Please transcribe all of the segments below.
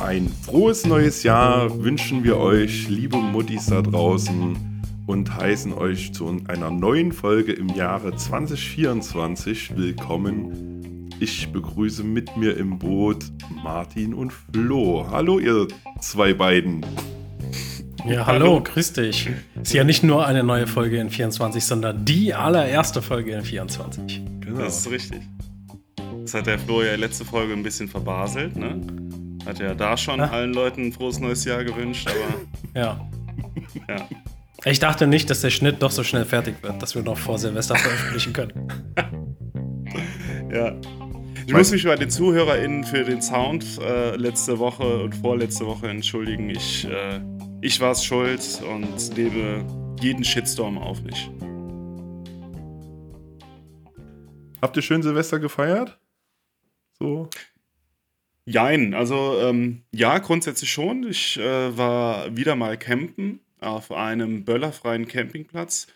Ein frohes neues Jahr wünschen wir euch, liebe Muttis da draußen, und heißen euch zu einer neuen Folge im Jahre 2024 willkommen. Ich begrüße mit mir im Boot Martin und Flo. Hallo, ihr zwei beiden. Ja, hallo, grüß dich. Ist ja nicht nur eine neue Folge in 24, sondern die allererste Folge in 24. Genau. Das ist richtig. Das hat der Flo ja letzte Folge ein bisschen verbaselt, ne? Hat ja da schon ah. allen Leuten ein frohes neues Jahr gewünscht, aber. Ja. ja. Ich dachte nicht, dass der Schnitt doch so schnell fertig wird, dass wir noch vor Silvester veröffentlichen können. ja. Ich muss mich bei den ZuhörerInnen für den Sound äh, letzte Woche und vorletzte Woche entschuldigen. Ich, äh, ich war es schuld und nehme jeden Shitstorm auf mich. Habt ihr schön Silvester gefeiert? So? Jein, also ähm, ja, grundsätzlich schon. Ich äh, war wieder mal campen auf einem böllerfreien Campingplatz,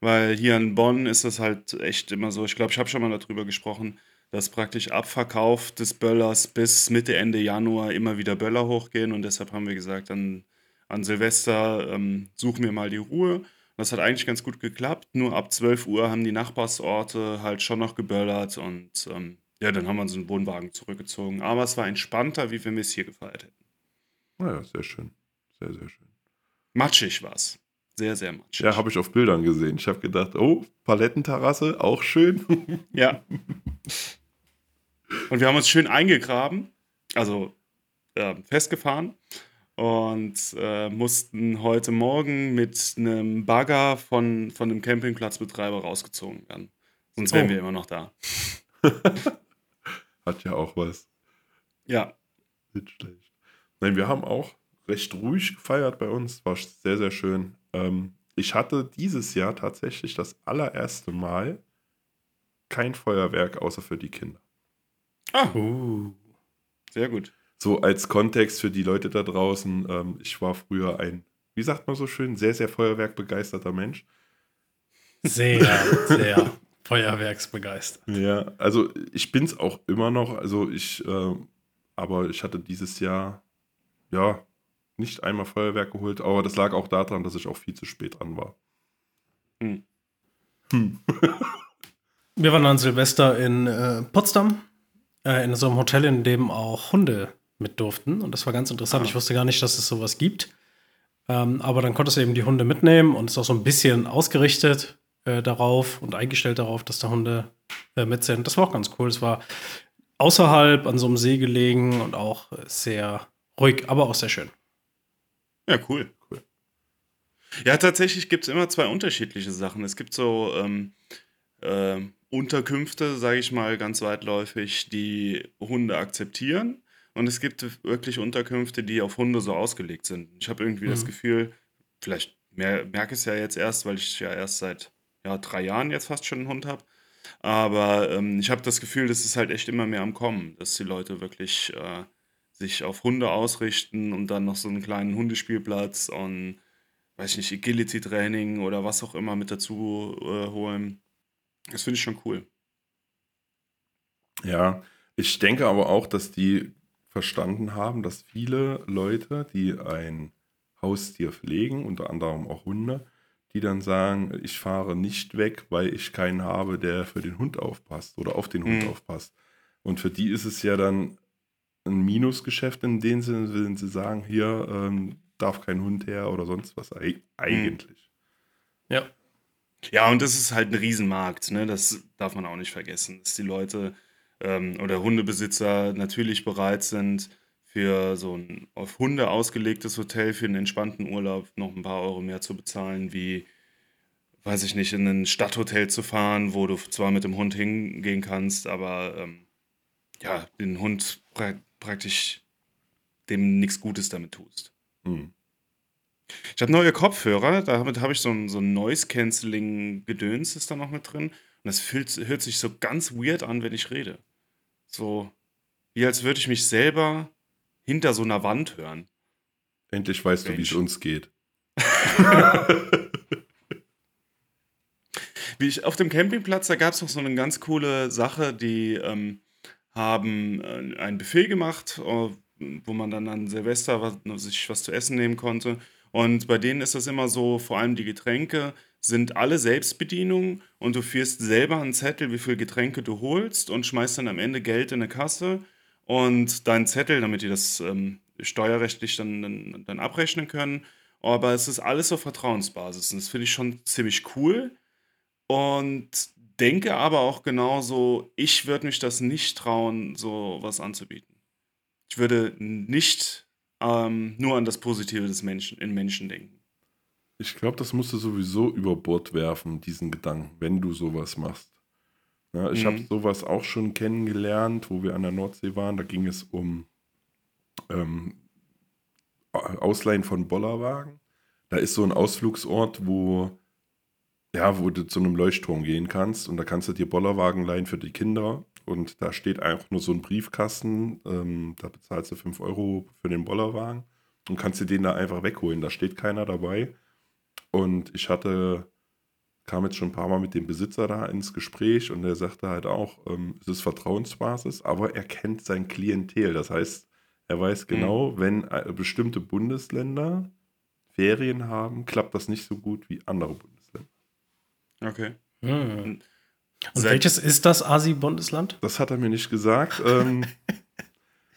weil hier in Bonn ist das halt echt immer so. Ich glaube, ich habe schon mal darüber gesprochen, dass praktisch Abverkauf des Böllers bis Mitte, Ende Januar immer wieder Böller hochgehen und deshalb haben wir gesagt, an, an Silvester ähm, suchen wir mal die Ruhe. Das hat eigentlich ganz gut geklappt, nur ab 12 Uhr haben die Nachbarsorte halt schon noch geböllert und ähm, ja, dann haben wir uns einen Wohnwagen zurückgezogen. Aber es war entspannter, wie wenn wir es hier gefeiert hätten. Naja, sehr schön. Sehr, sehr schön. Matschig war es. Sehr, sehr matschig. Ja, habe ich auf Bildern gesehen. Ich habe gedacht, oh, Palettenterrasse, auch schön. ja. Und wir haben uns schön eingegraben, also äh, festgefahren und äh, mussten heute Morgen mit einem Bagger von, von dem Campingplatzbetreiber rausgezogen werden. Sonst wären oh. wir immer noch da. Hat ja auch was. Ja. Nicht schlecht. Nein, wir haben auch recht ruhig gefeiert bei uns. War sehr, sehr schön. Ähm, ich hatte dieses Jahr tatsächlich das allererste Mal kein Feuerwerk außer für die Kinder. Ah. Uh. Sehr gut. So als Kontext für die Leute da draußen. Ähm, ich war früher ein, wie sagt man so schön, sehr, sehr feuerwerkbegeisterter Mensch. Sehr, sehr feuerwerksbegeistert. Ja, also ich bin es auch immer noch. Also ich, äh, aber ich hatte dieses Jahr, ja, nicht einmal Feuerwerk geholt, aber das lag auch daran, dass ich auch viel zu spät dran war. Hm. Hm. Wir waren an Silvester in äh, Potsdam, äh, in so einem Hotel, in dem auch Hunde mit durften. Und das war ganz interessant. Ah. Ich wusste gar nicht, dass es sowas gibt. Ähm, aber dann konntest du eben die Hunde mitnehmen und ist auch so ein bisschen ausgerichtet äh, darauf und eingestellt darauf, dass da Hunde äh, mit sind. Das war auch ganz cool. Es war außerhalb an so einem See gelegen und auch sehr ruhig, aber auch sehr schön. Ja, cool. cool. Ja, tatsächlich gibt es immer zwei unterschiedliche Sachen. Es gibt so ähm, äh, Unterkünfte, sage ich mal, ganz weitläufig, die Hunde akzeptieren. Und es gibt wirklich Unterkünfte, die auf Hunde so ausgelegt sind. Ich habe irgendwie mhm. das Gefühl, vielleicht merke ich es ja jetzt erst, weil ich ja erst seit ja, drei Jahren jetzt fast schon einen Hund habe. Aber ähm, ich habe das Gefühl, das ist halt echt immer mehr am Kommen, dass die Leute wirklich äh, sich auf Hunde ausrichten und dann noch so einen kleinen Hundespielplatz und, weiß ich nicht, Agility-Training oder was auch immer mit dazu äh, holen. Das finde ich schon cool. Ja, ich denke aber auch, dass die verstanden haben, dass viele Leute, die ein Haustier pflegen, unter anderem auch Hunde, die dann sagen, ich fahre nicht weg, weil ich keinen habe, der für den Hund aufpasst oder auf den Hund mhm. aufpasst. Und für die ist es ja dann ein Minusgeschäft in dem Sinne, wenn sie sagen, hier ähm, darf kein Hund her oder sonst was mhm. eigentlich. Mhm. Ja. Ja, und das ist halt ein Riesenmarkt, ne? Das darf man auch nicht vergessen, dass die Leute ähm, oder Hundebesitzer natürlich bereit sind, für so ein auf Hunde ausgelegtes Hotel für einen entspannten Urlaub noch ein paar Euro mehr zu bezahlen, wie, weiß ich nicht, in ein Stadthotel zu fahren, wo du zwar mit dem Hund hingehen kannst, aber ähm, ja, den Hund pra praktisch dem nichts Gutes damit tust. Hm. Ich habe neue Kopfhörer, damit habe ich so ein, so ein Noise-Canceling-Gedöns ist da noch mit drin. Und das fühlt, hört sich so ganz weird an, wenn ich rede. So, wie als würde ich mich selber hinter so einer Wand hören. Endlich weißt Mensch. du, wie es uns geht. wie ich, auf dem Campingplatz, da gab es noch so eine ganz coole Sache, die ähm, haben äh, ein Buffet gemacht, äh, wo man dann an Silvester was, sich was zu essen nehmen konnte. Und bei denen ist das immer so, vor allem die Getränke sind alle Selbstbedienung und du führst selber einen Zettel, wie viel Getränke du holst und schmeißt dann am Ende Geld in eine Kasse und deinen Zettel, damit die das ähm, steuerrechtlich dann, dann, dann abrechnen können. Aber es ist alles auf Vertrauensbasis und das finde ich schon ziemlich cool und denke aber auch genauso, ich würde mich das nicht trauen, so was anzubieten. Ich würde nicht ähm, nur an das Positive des Menschen, in Menschen denken. Ich glaube, das musst du sowieso über Bord werfen, diesen Gedanken, wenn du sowas machst. Ja, ich mhm. habe sowas auch schon kennengelernt, wo wir an der Nordsee waren. Da ging es um ähm, Ausleihen von Bollerwagen. Da ist so ein Ausflugsort, wo, ja, wo du zu einem Leuchtturm gehen kannst und da kannst du dir Bollerwagen leihen für die Kinder. Und da steht einfach nur so ein Briefkasten, ähm, da bezahlst du 5 Euro für den Bollerwagen und kannst dir den da einfach wegholen. Da steht keiner dabei. Und ich hatte, kam jetzt schon ein paar Mal mit dem Besitzer da ins Gespräch und der sagte halt auch, ähm, es ist Vertrauensbasis, aber er kennt sein Klientel. Das heißt, er weiß mhm. genau, mhm. wenn äh, bestimmte Bundesländer Ferien haben, klappt das nicht so gut wie andere Bundesländer. Okay. Hm. Und welches ist das Asi-Bundesland? Das hat er mir nicht gesagt. ähm,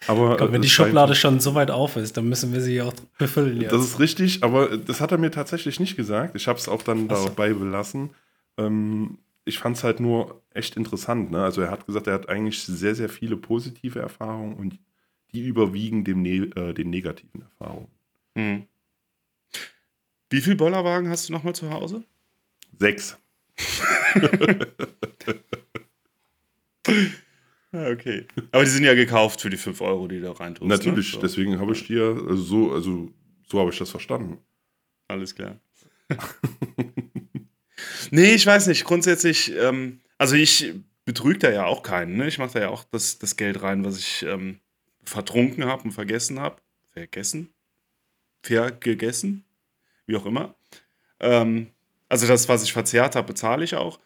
aber Gott, wenn die Schublade schon so weit auf ist, dann müssen wir sie auch befüllen. Jetzt. Das ist richtig, aber das hat er mir tatsächlich nicht gesagt. Ich habe es auch dann so. dabei belassen. Ähm, ich fand es halt nur echt interessant. Ne? Also er hat gesagt, er hat eigentlich sehr, sehr viele positive Erfahrungen und die überwiegen dem ne äh, den negativen Erfahrungen. Hm. Wie viele Bollerwagen hast du nochmal zu Hause? Sechs. okay. Aber die sind ja gekauft für die 5 Euro, die du da reintust. Ne? Natürlich, ne? so. deswegen habe ich dir also so, also so habe ich das verstanden. Alles klar. nee, ich weiß nicht. Grundsätzlich, ähm, also ich betrüge da ja auch keinen. Ne? Ich mache da ja auch das, das Geld rein, was ich ähm, vertrunken habe und vergessen habe. Vergessen? Vergessen? Wie auch immer. Ähm, also das, was ich verzehrt habe, bezahle ich auch.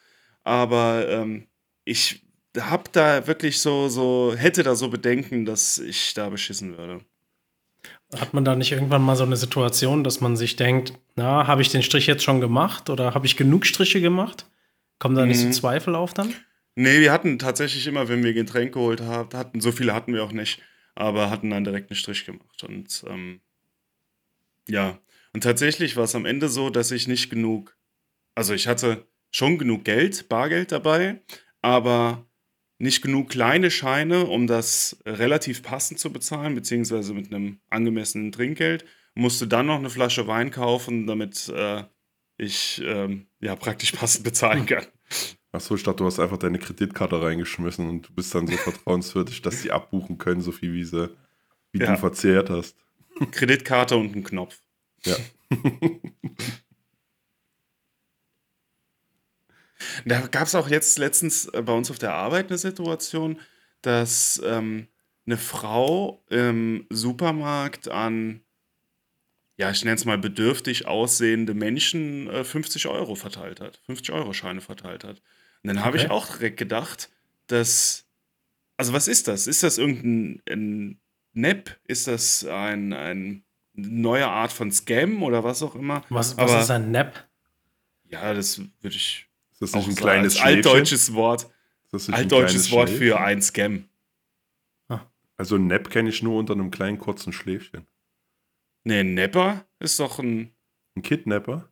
Aber ähm, ich habe da wirklich so, so, hätte da so Bedenken, dass ich da beschissen würde. Hat man da nicht irgendwann mal so eine Situation, dass man sich denkt, na, habe ich den Strich jetzt schon gemacht oder habe ich genug Striche gemacht? Kommen da nicht mhm. so Zweifel auf dann? Nee, wir hatten tatsächlich immer, wenn wir Getränk geholt haben, hatten, so viele hatten wir auch nicht, aber hatten dann direkt einen Strich gemacht. Und ähm, ja, und tatsächlich war es am Ende so, dass ich nicht genug also ich hatte schon genug Geld, Bargeld dabei, aber nicht genug kleine Scheine, um das relativ passend zu bezahlen, beziehungsweise mit einem angemessenen Trinkgeld. Musste dann noch eine Flasche Wein kaufen, damit äh, ich ähm, ja praktisch passend bezahlen kann. Achso, ich dachte, du hast einfach deine Kreditkarte reingeschmissen und du bist dann so vertrauenswürdig, dass sie abbuchen können, so viel wie, sie, wie ja. du verzehrt hast. Kreditkarte und ein Knopf. Ja. Da gab es auch jetzt letztens äh, bei uns auf der Arbeit eine Situation, dass ähm, eine Frau im Supermarkt an, ja, ich nenne es mal bedürftig aussehende Menschen äh, 50 Euro verteilt hat, 50 Euro Scheine verteilt hat. Und dann habe ich auch direkt gedacht, dass, also was ist das? Ist das irgendein ein NEP? Ist das ein, ein neue Art von Scam oder was auch immer? Was, was Aber, ist ein NEP? Ja, das würde ich ist das nicht ein kleines so altdeutsches Wort? Altdeutsches Wort Schläfchen? für ein Scam. Ah. Also ein Nap kenne ich nur unter einem kleinen kurzen Schläfchen. Nee, ein Nepper ist doch ein. Ein Kidnapper?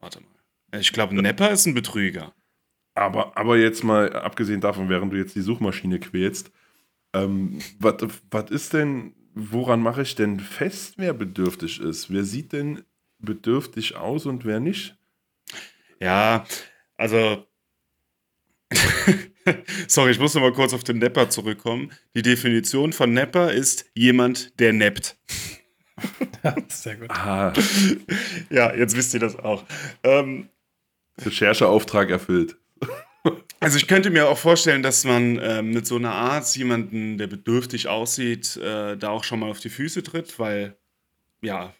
Warte mal. Ich glaube, ein Nepper ist ein Betrüger. Aber, aber jetzt mal, abgesehen davon, während du jetzt die Suchmaschine quälst, ähm, was ist denn, woran mache ich denn fest, wer bedürftig ist? Wer sieht denn bedürftig aus und wer nicht? Ja, also. Sorry, ich muss noch mal kurz auf den Nepper zurückkommen. Die Definition von Nepper ist jemand, der neppt. Ja, sehr gut. Ah. Ja, jetzt wisst ihr das auch. Ähm, Rechercheauftrag erfüllt. Also ich könnte mir auch vorstellen, dass man äh, mit so einer Art jemanden, der bedürftig aussieht, äh, da auch schon mal auf die Füße tritt, weil ja,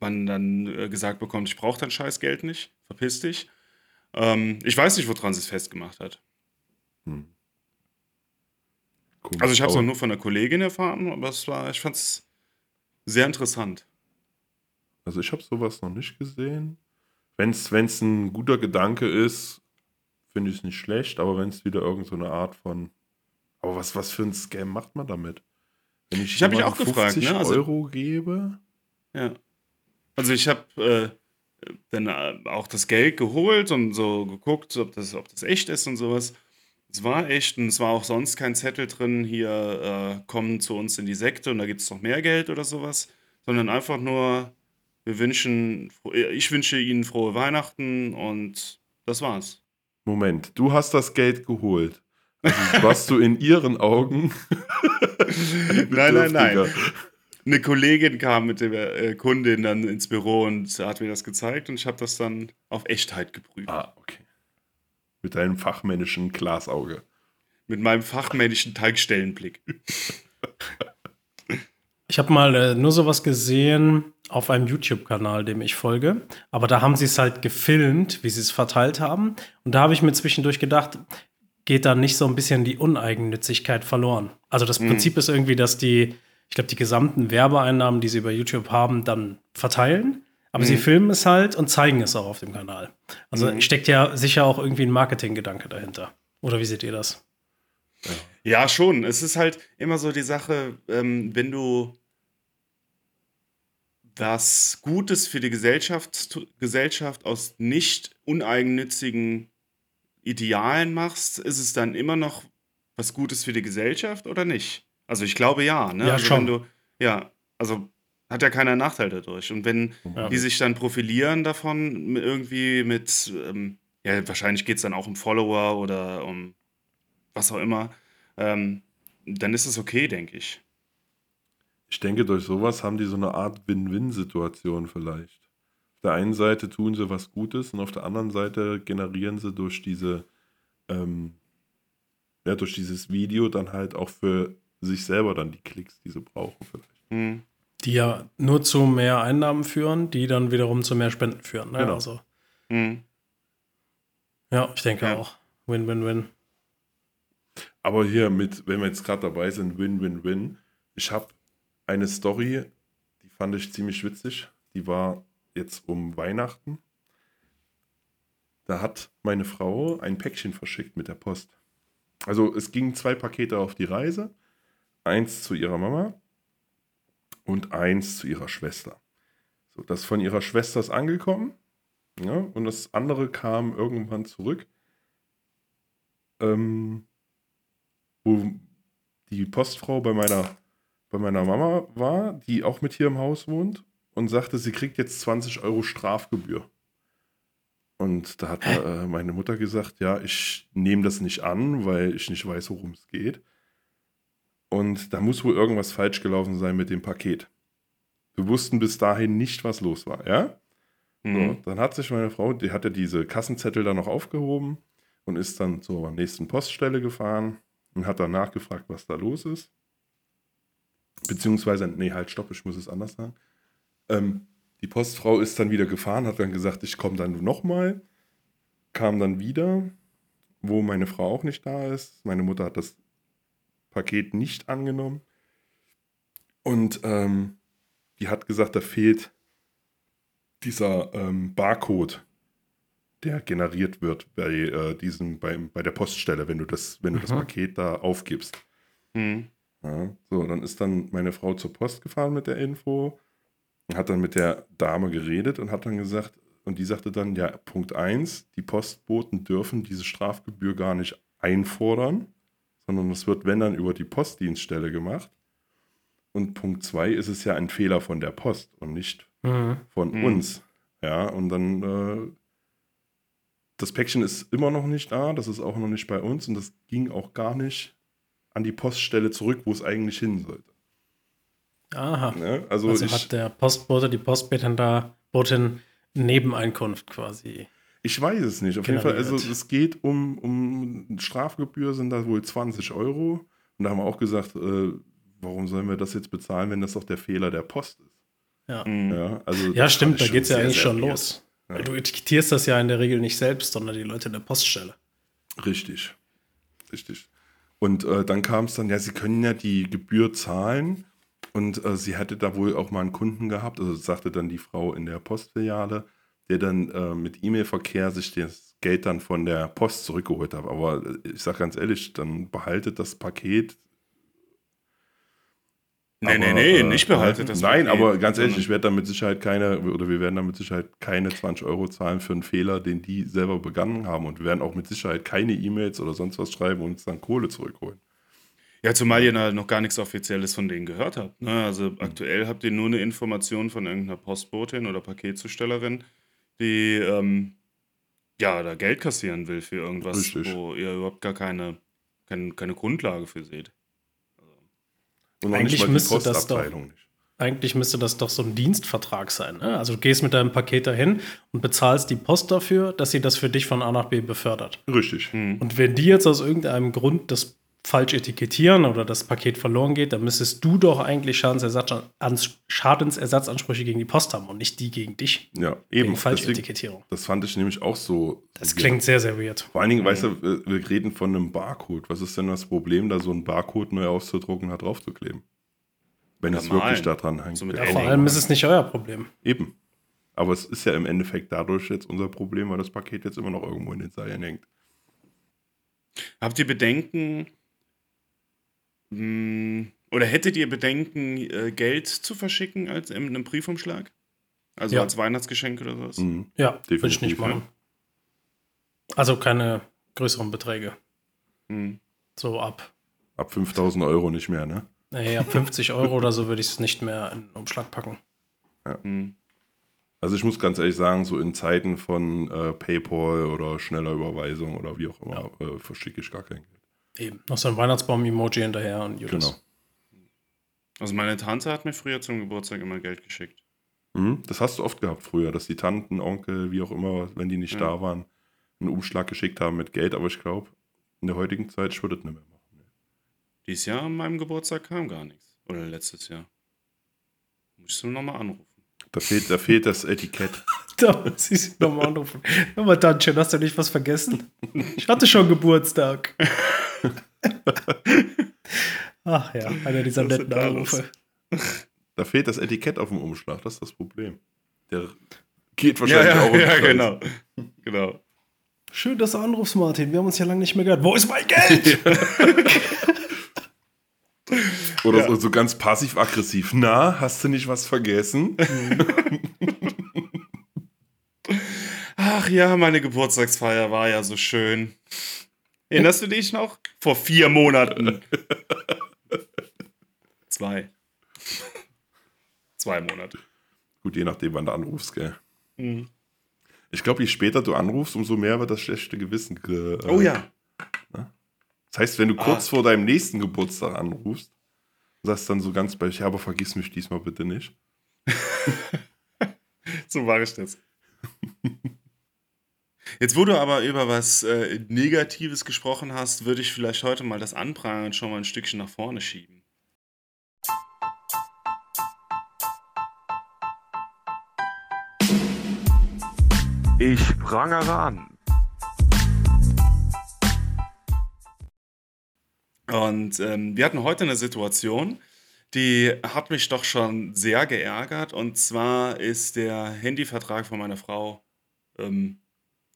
man dann äh, gesagt bekommt, ich brauche dein scheiß Geld nicht, verpiss dich. Ähm, ich weiß nicht, woran sie es festgemacht hat. Hm. Also ich habe es auch nur von einer Kollegin erfahren, aber es war, ich fand es sehr interessant. Also ich habe sowas noch nicht gesehen. Wenn es ein guter Gedanke ist, finde ich es nicht schlecht, aber wenn es wieder irgendeine so eine Art von. Aber was, was für ein Scam macht man damit? Wenn ich, Ich hab mich auch gefragt, 50 ne? Also- Euro gebe. Ja. Also ich habe äh, dann äh, auch das Geld geholt und so geguckt, ob das, ob das echt ist und sowas. Es war echt und es war auch sonst kein Zettel drin, hier äh, kommen zu uns in die Sekte und da gibt es noch mehr Geld oder sowas, sondern einfach nur, wir wünschen, ich wünsche Ihnen frohe Weihnachten und das war's. Moment, du hast das Geld geholt. Also warst du in ihren Augen. Nein, nein, nein. Eine Kollegin kam mit der äh, Kundin dann ins Büro und hat mir das gezeigt und ich habe das dann auf Echtheit geprüft. Ah, okay. Mit deinem fachmännischen Glasauge. Mit meinem fachmännischen Tankstellenblick. Ich habe mal äh, nur sowas gesehen auf einem YouTube-Kanal, dem ich folge. Aber da haben sie es halt gefilmt, wie sie es verteilt haben. Und da habe ich mir zwischendurch gedacht, geht da nicht so ein bisschen die Uneigennützigkeit verloren? Also das Mhm. Prinzip ist irgendwie, dass die, ich glaube, die gesamten Werbeeinnahmen, die sie über YouTube haben, dann verteilen. Aber sie Mhm. filmen es halt und zeigen es auch auf dem Kanal. Also Mhm. steckt ja sicher auch irgendwie ein Marketinggedanke dahinter. Oder wie seht ihr das? Ja, schon. Es ist halt immer so die Sache, ähm, wenn du was Gutes für die Gesellschaft, Gesellschaft aus nicht uneigennützigen Idealen machst, ist es dann immer noch was Gutes für die Gesellschaft oder nicht? Also ich glaube ja, ne? Ja, also schon. Wenn du, ja, also hat ja keiner Nachteil dadurch. Und wenn Ja. die sich dann profilieren davon irgendwie mit, ähm, ja, wahrscheinlich geht es dann auch um Follower oder um was auch immer, ähm, dann ist es okay, denke ich. Ich denke, durch sowas haben die so eine Art Win-Win-Situation vielleicht. Auf der einen Seite tun sie was Gutes und auf der anderen Seite generieren sie durch diese, ähm, ja, durch dieses Video dann halt auch für sich selber dann die Klicks, die sie brauchen vielleicht. Hm. Die ja nur zu mehr Einnahmen führen, die dann wiederum zu mehr Spenden führen. Ne? Genau. Also, Hm. ja, ich denke Ja. auch. Win, win, win. Aber hier mit, wenn wir jetzt gerade dabei sind, Win-Win-Win. Ich habe eine Story, die fand ich ziemlich witzig. Die war jetzt um Weihnachten. Da hat meine Frau ein Päckchen verschickt mit der Post. Also es gingen zwei Pakete auf die Reise. Eins zu ihrer Mama und eins zu ihrer Schwester. So, das von ihrer Schwester ist angekommen. Ja, und das andere kam irgendwann zurück. Ähm, wo die Postfrau bei meiner, bei meiner Mama war, die auch mit hier im Haus wohnt und sagte, sie kriegt jetzt 20 Euro Strafgebühr. Und da hat äh, meine Mutter gesagt, ja, ich nehme das nicht an, weil ich nicht weiß, worum es geht. Und da muss wohl irgendwas falsch gelaufen sein mit dem Paket. Wir wussten bis dahin nicht, was los war, ja? So, Hm. dann hat sich meine Frau, die hatte diese Kassenzettel dann noch aufgehoben und ist dann zur nächsten Poststelle gefahren und hat dann nachgefragt, was da los ist. Beziehungsweise, nee, halt, stopp, ich muss es anders sagen. Ähm, die Postfrau ist dann wieder gefahren, hat dann gesagt, ich komme dann nochmal. Kam dann wieder, wo meine Frau auch nicht da ist. Meine Mutter hat das Paket nicht angenommen. Und ähm, die hat gesagt, da fehlt dieser ähm, Barcode, der generiert wird bei äh, diesem, bei, bei der Poststelle, wenn du das, wenn du das Mhm. Paket da aufgibst. Hm. Ja, so, dann ist dann meine Frau zur Post gefahren mit der Info und hat dann mit der Dame geredet und hat dann gesagt, und die sagte dann, ja, Punkt 1, die Postboten dürfen diese Strafgebühr gar nicht einfordern, sondern es wird, wenn dann, über die Postdienststelle gemacht. Und Punkt 2 ist es ja ein Fehler von der Post und nicht Mhm. von Mhm. uns. Ja, und dann äh, das Päckchen ist immer noch nicht da, das ist auch noch nicht bei uns und das ging auch gar nicht an die Poststelle zurück, wo es eigentlich hin sollte. Aha. Ne? Also, Also, ich, hat der Postbote, die Postbotin da Botin Nebeneinkunft quasi. Ich weiß es nicht. Auf jeden Fall, also es geht um, um Strafgebühr, sind da wohl 20 Euro. Und da haben wir auch gesagt, äh, warum sollen wir das jetzt bezahlen, wenn das doch der Fehler der Post ist? Ja, Hm. Ja, also ja stimmt, da geht es ja eigentlich schon weird. los. Ja. Weil Du etikettierst das ja in der Regel nicht selbst, sondern die Leute in der Poststelle. Richtig. Richtig. Und äh, dann kam es dann, ja, sie können ja die Gebühr zahlen. Und äh, sie hatte da wohl auch mal einen Kunden gehabt, also sagte dann die Frau in der Postfiliale, der dann äh, mit E-Mail-Verkehr sich das Geld dann von der Post zurückgeholt hat. Aber äh, ich sage ganz ehrlich, dann behaltet das Paket. Nee, nee, Aber, nee, äh, nicht behaltet das Nein, Paket, aber ganz ehrlich, ich werde damit Sicherheit keine, oder wir werden damit Sicherheit keine 20 Euro zahlen für einen Fehler, den die selber begangen haben. Und wir werden auch mit Sicherheit keine E-Mails oder sonst was schreiben und uns dann Kohle zurückholen. Ja, zumal ihr da noch gar nichts Offizielles von denen gehört habt. Ne? Also aktuell habt ihr nur eine Information von irgendeiner Postbotin oder Paketzustellerin, die ähm, ja da Geld kassieren will für irgendwas, Richtig. wo ihr überhaupt gar keine, keine, keine Grundlage für seht. Und noch Eigentlich müsste das doch- nicht. Eigentlich müsste das doch so ein Dienstvertrag sein. Ne? Also du gehst mit deinem Paket dahin und bezahlst die Post dafür, dass sie das für dich von A nach B befördert. Richtig. Und wenn die jetzt aus irgendeinem Grund das falsch etikettieren oder das Paket verloren geht, dann müsstest du doch eigentlich Schadensersatz, Ans- Schadensersatzansprüche gegen die Post haben und nicht die gegen dich. Ja, Wegen eben. Deswegen, Falschetikettierung. das fand ich nämlich auch so. Das klingt sehr, sehr weird. Vor allen Dingen, weißt du, wir- wir reden von einem Barcode. Was ist denn das Problem, da so einen Barcode neu auszudrucken und da drauf zu kleben? Wenn es wirklich daran hängt. So Ja, vor allem ist es nicht euer Problem. Eben. Aber es ist ja im Endeffekt dadurch jetzt unser Problem, weil das Paket jetzt immer noch irgendwo in den Seilen hängt. Habt ihr Bedenken oder hättet ihr Bedenken, äh, Geld zu verschicken als in einem Briefumschlag? Also Ja. als Weihnachtsgeschenk oder sowas? Mhm. Ja, will ich Definitiv, nicht machen. Also keine größeren beträge. Hm. So ab. Ab 5000 Euro nicht mehr, ne? Nee, ab 50 Euro oder so würde ich es nicht mehr in den Umschlag packen. Hm. Also ich muss ganz ehrlich sagen, so in Zeiten von äh, PayPal oder schneller Überweisung oder wie auch immer, äh, verschicke ich gar kein Geld. Eben. Noch so ein Weihnachtsbaum-Emoji hinterher und Judas. Genau. Also meine Tante hat mir früher zum Geburtstag immer Geld geschickt. Mhm. Das hast du oft gehabt früher, dass die Tanten, Onkel, wie auch immer, wenn die nicht Ja. da waren, einen Umschlag geschickt haben mit Geld. Aber ich glaube, in der heutigen Zeit, ich würde es nicht mehr machen. Dieses Jahr an meinem Geburtstag kam gar nichts. Oder letztes Jahr. Musst du nochmal anrufen. Da fehlt, da fehlt das Etikett. Da muss ich sie nochmal anrufen. Hör mal, Tantchen, hast du nicht was vergessen? Ich hatte schon Geburtstag. Ach ja, einer dieser Was netten Anrufe. Da fehlt das Etikett auf dem Umschlag, das ist das Problem. Der geht wahrscheinlich auch im ja, Kreis. genau. genau. Schön, dass du anrufst, Martin. Wir haben uns ja lange nicht mehr gehört. Wo ist mein Geld? Oder Ja. so, so ganz passiv-aggressiv. Na, hast du nicht was vergessen? Ach ja, meine Geburtstagsfeier war ja so schön. Erinnerst du dich noch? Vor vier Monaten. Zwei. Zwei Monate. Gut, je nachdem, wann du anrufst, gell? Mhm. Ich glaube, je später du anrufst, umso mehr wird das schlechte Gewissen. Ge äh, Oh ja. Das heißt, wenn du Ah. kurz vor deinem nächsten Geburtstag anrufst, sagst dann so ganz bei, ja, aber vergiss mich diesmal bitte nicht. So war ich das. Jetzt, wo du aber über was äh, Negatives gesprochen hast, würde ich vielleicht heute mal das Anprangern schon mal ein Stückchen nach vorne schieben. Ich prangere an. Und ähm, wir hatten heute eine Situation, die hat mich doch schon sehr geärgert. Und zwar ist der Handyvertrag von meiner Frau, ähm,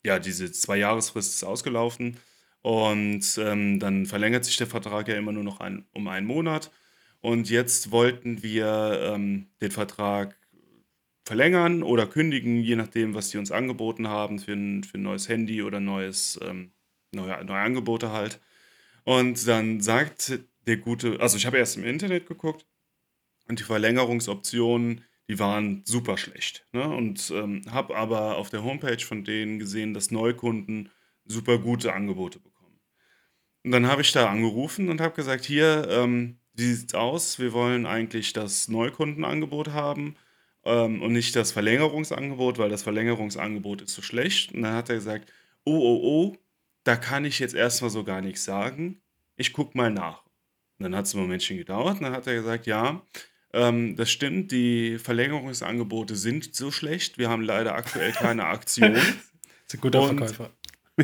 ja, diese Zwei-Jahresfrist ist ausgelaufen. Und ähm, dann verlängert sich der Vertrag ja immer nur noch ein, um einen Monat. Und jetzt wollten wir ähm, den Vertrag verlängern oder kündigen, je nachdem, was die uns angeboten haben für ein, für ein neues Handy oder neues, ähm, neue, neue Angebote halt. Und dann sagt der gute, also ich habe erst im Internet geguckt und die Verlängerungsoptionen, die waren super schlecht. Ne? Und ähm, habe aber auf der Homepage von denen gesehen, dass Neukunden super gute Angebote bekommen. Und dann habe ich da angerufen und habe gesagt, hier, ähm, wie sieht's aus? Wir wollen eigentlich das Neukundenangebot haben ähm, und nicht das Verlängerungsangebot, weil das Verlängerungsangebot ist so schlecht. Und dann hat er gesagt, oh, oh, oh, da kann ich jetzt erstmal so gar nichts sagen. Ich gucke mal nach. Und dann hat es ein Momentchen gedauert und dann hat er gesagt, ja, ähm, das stimmt, die Verlängerungsangebote sind so schlecht. Wir haben leider aktuell keine Aktion. Das ist ein guter Und- Verkäufer.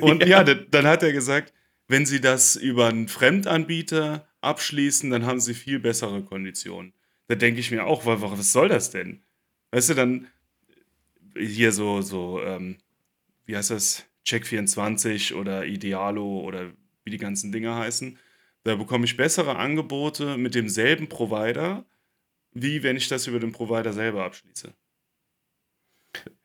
Und ja, dann, hat er gesagt, wenn sie das über einen Fremdanbieter abschließen, dann haben sie viel bessere Konditionen. Da denke ich mir auch, wa- wa- was soll das denn? Weißt du, dann hier so, so, ähm, wie heißt das? Check24 oder Idealo oder wie die ganzen Dinge heißen. Da bekomme ich bessere Angebote mit demselben Provider, wie wenn ich das über den Provider selber abschließe.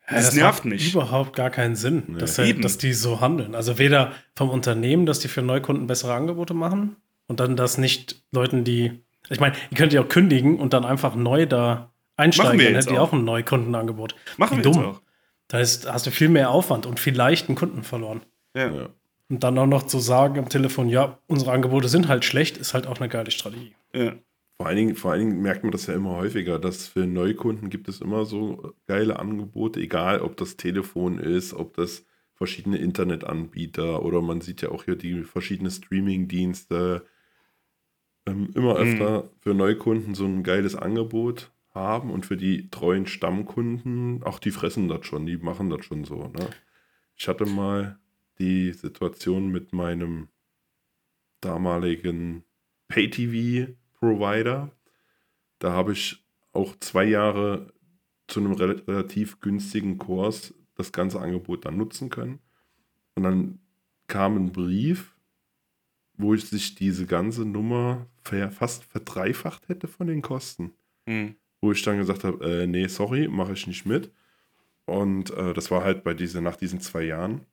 Das nervt macht mich. überhaupt gar keinen Sinn, Nee. dass, Eben. dass die so handeln. Also weder vom Unternehmen, dass die für Neukunden bessere Angebote machen und dann das nicht Leuten, die. Ich meine, ihr könnt ja auch kündigen und dann einfach neu da einsteigen, Machen wir dann jetzt hättet ihr auch. ein Neukundenangebot. Machen Wie wir jetzt dumm. auch. Da ist, hast du viel mehr Aufwand und vielleicht einen Kunden verloren. Ja. Ja. Und dann auch noch zu sagen am Telefon, ja, unsere Angebote sind halt schlecht, ist halt auch eine geile Strategie. Ja. Vor allen, Dingen, vor allen Dingen merkt man das ja immer häufiger, dass für Neukunden gibt es immer so geile Angebote, egal ob das Telefon ist, ob das verschiedene Internetanbieter oder man sieht ja auch hier die verschiedenen Streaming-Dienste. Ähm, immer Mhm. öfter für Neukunden so ein geiles Angebot haben und für die treuen Stammkunden, auch die fressen das schon, die machen das schon so. Ne? Ich hatte mal die Situation mit meinem damaligen Pay-TV-Provider. Da habe ich auch zwei Jahre zu einem rel relativ günstigen Kurs das ganze Angebot dann nutzen können. Und dann kam ein Brief, wo ich sich diese ganze Nummer fast verdreifacht hätte von den Kosten Hm. wo ich dann gesagt habe, äh, nee, sorry, mache ich nicht mit. Und äh, das war halt bei diese, nach diesen zwei Jahren.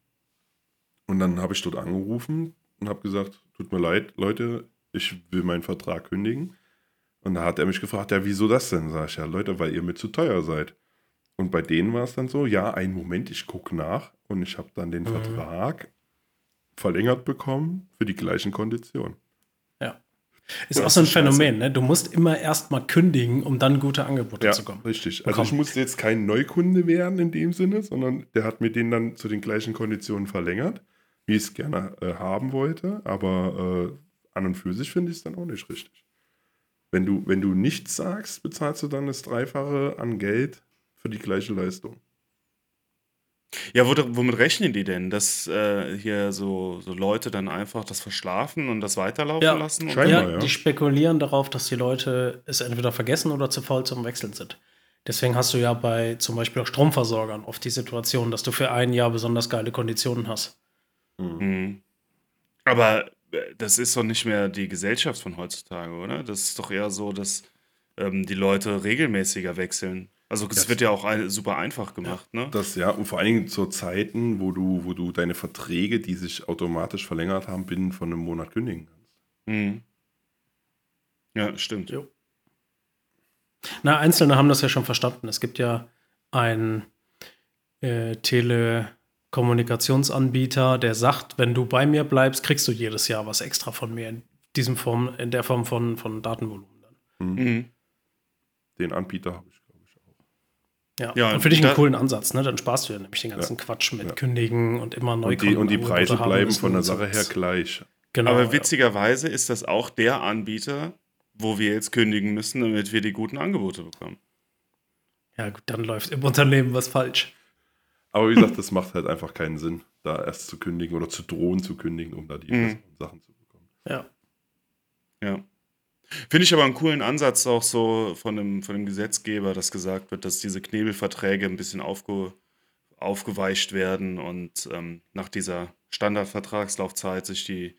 Und dann habe ich dort angerufen und habe gesagt, tut mir leid, Leute, ich will meinen Vertrag kündigen. Und da hat er mich gefragt, ja, wieso das denn? Sag ich, ja, Leute, weil ihr mir zu teuer seid. Und bei denen war es dann so, ja, einen Moment, ich gucke nach und ich habe dann den Mhm. Vertrag verlängert bekommen für die gleichen Konditionen. Ja. Ist Ja, auch so ein. Phänomen, ne? Du musst immer erst mal kündigen, um dann gute Angebote Ja, zu kommen. richtig. Also bekommen. ich musste jetzt kein Neukunde werden in dem Sinne, sondern der hat mir den dann zu den gleichen Konditionen verlängert, wie ich es gerne äh, haben wollte. Aber äh, an und für sich finde ich es dann auch nicht richtig. Wenn du, wenn du nichts sagst, bezahlst du dann das Dreifache an Geld für die gleiche Leistung. Ja, wo, womit rechnen die denn? Dass äh, hier so, so Leute dann einfach das verschlafen und das weiterlaufen Ja, lassen? Und scheinbar. Ja, ja. die spekulieren darauf, dass die Leute es entweder vergessen oder zu faul zum Wechseln sind. Deswegen hast du ja bei zum Beispiel auch Stromversorgern oft die Situation, dass du für ein Jahr besonders geile Konditionen hast. Mhm. Aber äh, das ist doch nicht mehr die Gesellschaft von heutzutage, oder? Das ist doch eher so, dass ähm, die Leute regelmäßiger wechseln. Also es Das- wird ja auch ein, super einfach gemacht, ne? Das ja, und vor allen Dingen zu Zeiten, wo du, wo du deine Verträge, die sich automatisch verlängert haben, binnen von einem Monat kündigen kannst. Mhm. Ja, stimmt. Jo. Na, Einzelne haben das ja schon verstanden. Es gibt ja einen äh, Telekommunikationsanbieter, der sagt, wenn du bei mir bleibst, kriegst du jedes Jahr was extra von mir in diesem Form, in der Form von, von Datenvolumen. Dann. Mhm. Den Anbieter habe ich, glaube ich, auch. Ja, Ja, und finde ich einen coolen Ansatz, ne? Dann sparst du ja nämlich den ganzen Quatsch mit Ja. Kündigen und immer neu Und die, und die Preise bleiben von der Sache her gleich. Genau. Aber ja. witzigerweise ist das auch der Anbieter, wo wir jetzt kündigen müssen, damit wir die guten Angebote bekommen. Ja, gut, dann läuft im Unternehmen was falsch. Aber wie gesagt, das macht halt einfach keinen Sinn, da erst zu kündigen oder zu drohen zu kündigen, um da die Mhm. Sachen zu bekommen. Ja. Ja. Finde ich aber einen coolen Ansatz auch so von dem, von dem Gesetzgeber, dass gesagt wird, dass diese Knebelverträge ein bisschen aufge, aufgeweicht werden und ähm, nach dieser Standardvertragslaufzeit sich die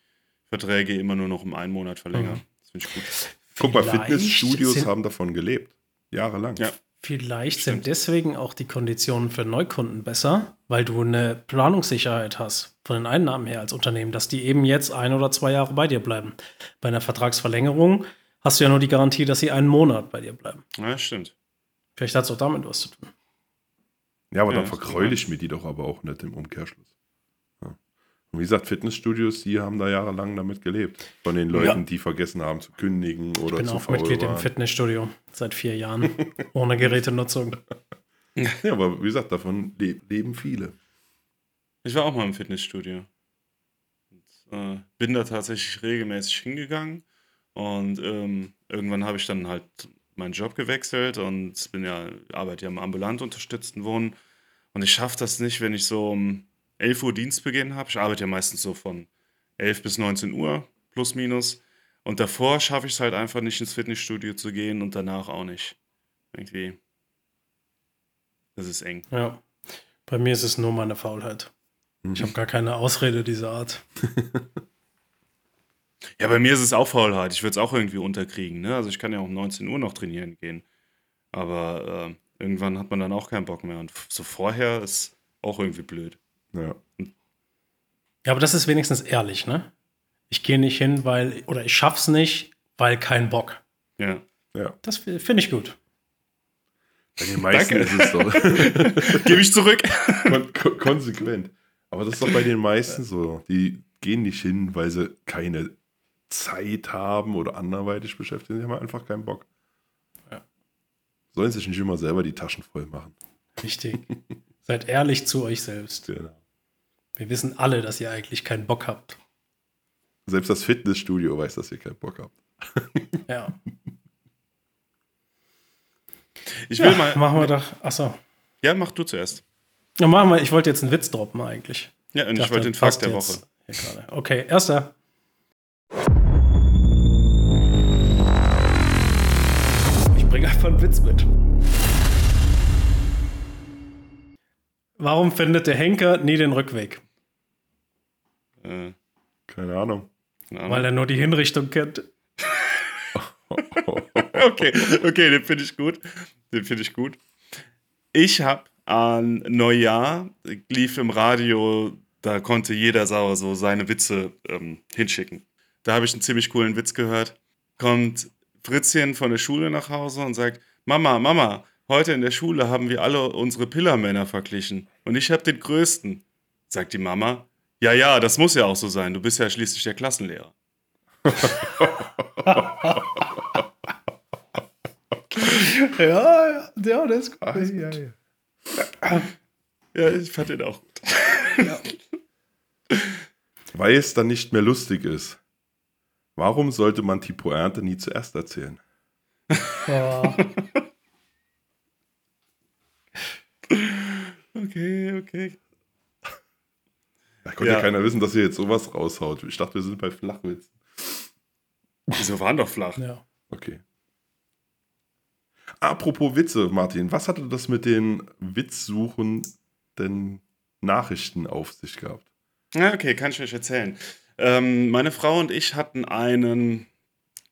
Verträge immer nur noch um einen Monat verlängern. Mhm. Das finde ich gut. Guck mal, Vielleicht Fitnessstudios haben davon gelebt. Jahrelang. Ja. Vielleicht Stimmt. sind deswegen auch die Konditionen für Neukunden besser, weil du eine Planungssicherheit hast von den Einnahmen her als Unternehmen, dass die eben jetzt ein oder zwei Jahre bei dir bleiben. Bei einer Vertragsverlängerung hast du ja nur die Garantie, dass sie einen Monat bei dir bleiben. Ja, stimmt. Vielleicht hat es auch damit was zu tun. Ja, aber Ja, dann kann ich mir die doch aber auch nicht im Umkehrschluss. Ja. Und wie gesagt, Fitnessstudios, die haben da jahrelang damit gelebt. Von den Leuten, die vergessen haben zu kündigen oder Ich bin zu auch Mitglied im waren. Fitnessstudio seit vier Jahren ohne Gerätenutzung. Ja, aber wie gesagt, davon le leben viele. Ich war auch mal im Fitnessstudio. Und, äh, bin da tatsächlich regelmäßig hingegangen. Und ähm, irgendwann habe ich dann halt meinen Job gewechselt und bin ja, arbeite ja im ambulant unterstützten Wohnen. Und ich schaffe das nicht, wenn ich so um 11 Uhr Dienstbeginn habe. Ich arbeite ja meistens so von 11 bis 19 Uhr, plus minus. Und davor schaffe ich es halt einfach nicht ins Fitnessstudio zu gehen und danach auch nicht. Irgendwie. Das ist eng. Ja. Bei mir ist es nur meine Faulheit. Ich habe gar keine Ausrede dieser Art. Ja, bei mir ist es auch Faulheit. Ich würde es auch irgendwie unterkriegen. Ne? Also ich kann ja um 19 Uhr noch trainieren gehen. Aber äh, irgendwann hat man dann auch keinen Bock mehr. Und so vorher ist auch irgendwie blöd. Ja. Ja, aber das ist wenigstens ehrlich, ne? Ich gehe nicht hin, weil, oder ich schaff's nicht, weil kein Bock. Ja. ja. Das fi- finde ich gut. Bei den meisten Danke. ist es doch Gebe ich zurück. kon kon konsequent. Aber das ist doch bei den meisten so. Die gehen nicht hin, weil sie keine Zeit haben oder anderweitig beschäftigt sind. Die haben einfach keinen Bock. Ja. Sollen sich nicht immer selber die Taschen voll machen. Richtig. Seid ehrlich zu euch selbst. Genau. Wir wissen alle, dass ihr eigentlich keinen Bock habt. Selbst das Fitnessstudio weiß, dass ihr keinen Bock habt. Ja. Ich will ja, mal. Machen wir doch. Achso. Ja, mach du zuerst. Ja, machen wir. Ich wollte jetzt einen Witz droppen eigentlich. Ja, und ich Dachte, wollte den Fakt der Woche. Okay, erster. Ich bringe einfach einen Witz mit. Warum findet der Henker nie den Rückweg? Äh, Keine Ahnung. Weil er nur die Hinrichtung kennt. Okay, okay, den finde ich gut. Den finde ich gut. Ich habe an Neujahr, lief im Radio, da konnte jeder Sauer so seine Witze ähm, hinschicken. Da habe ich einen ziemlich coolen Witz gehört. Kommt Fritzchen von der Schule nach Hause und sagt, Mama, Mama, heute in der Schule haben wir alle unsere Pillermänner verglichen. Und ich habe den größten. Sagt die Mama, ja, ja, das muss ja auch so sein. Du bist ja schließlich der Klassenlehrer. Ja, ja, ja, das ist Ei, ei. Ja, ich fand den auch gut. Weil es dann nicht mehr lustig ist. Warum sollte man die Pointe nie zuerst erzählen? Ja. Okay, okay. Da konnte ja. Ja. keiner wissen, dass ihr jetzt sowas raushaut. Ich dachte, wir sind bei Flachwitz. Wieso waren doch flach? ja. Okay. Apropos Witze, Martin, was hatte das mit den witzsuchenden Nachrichten auf sich gehabt? Ja, okay, kann ich euch erzählen. Ähm, meine Frau und ich hatten einen,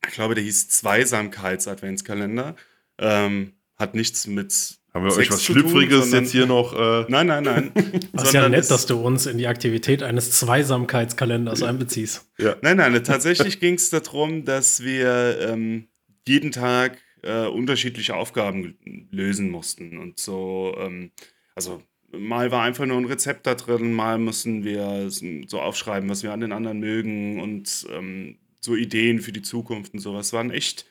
ich glaube, der hieß Zweisamkeits-Adventskalender. Ähm, hat nichts mit. Haben wir Sex euch was zu tun, Schlüpfriges sondern- jetzt hier noch? Äh, Nein, nein, nein. Das ist ja nett, es- dass du uns in die Aktivität eines Zweisamkeitskalenders einbeziehst. ja. Nein, nein, tatsächlich ging es darum, dass wir ähm, jeden Tag äh, unterschiedliche Aufgaben lösen mussten. Und so, ähm, also mal war einfach nur ein Rezept da drin, mal mussten wir so aufschreiben, was wir an den anderen mögen und ähm, so Ideen für die Zukunft und sowas. Es waren echt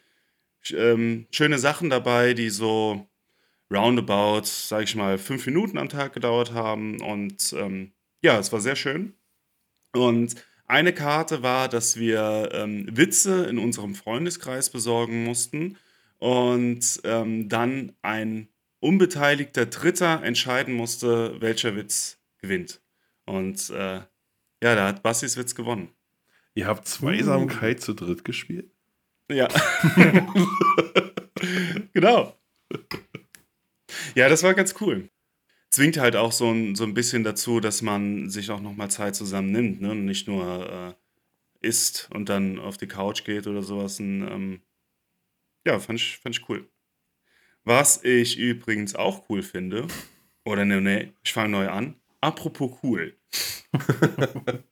ähm, schöne Sachen dabei, die so roundabout, sag ich mal, fünf Minuten am Tag gedauert haben. Und ähm, ja, es war sehr schön. Und eine Karte war, dass wir ähm, Witze in unserem Freundeskreis besorgen mussten und ähm, dann ein unbeteiligter Dritter entscheiden musste, welcher Witz gewinnt. Und äh, ja, da hat Bassis Witz gewonnen. Ihr habt Zweisamkeit zu dritt gespielt? Ja. genau. Ja, das war ganz cool. Zwingt halt auch so ein, so ein bisschen dazu, dass man sich auch nochmal Zeit zusammen nimmt, ne? Und nicht nur äh, isst und dann auf die Couch geht oder sowas. Und, ähm, ja, fand ich, fand ich cool. Was ich übrigens auch cool finde, oder ne, ne, ich fange neu an. Apropos cool.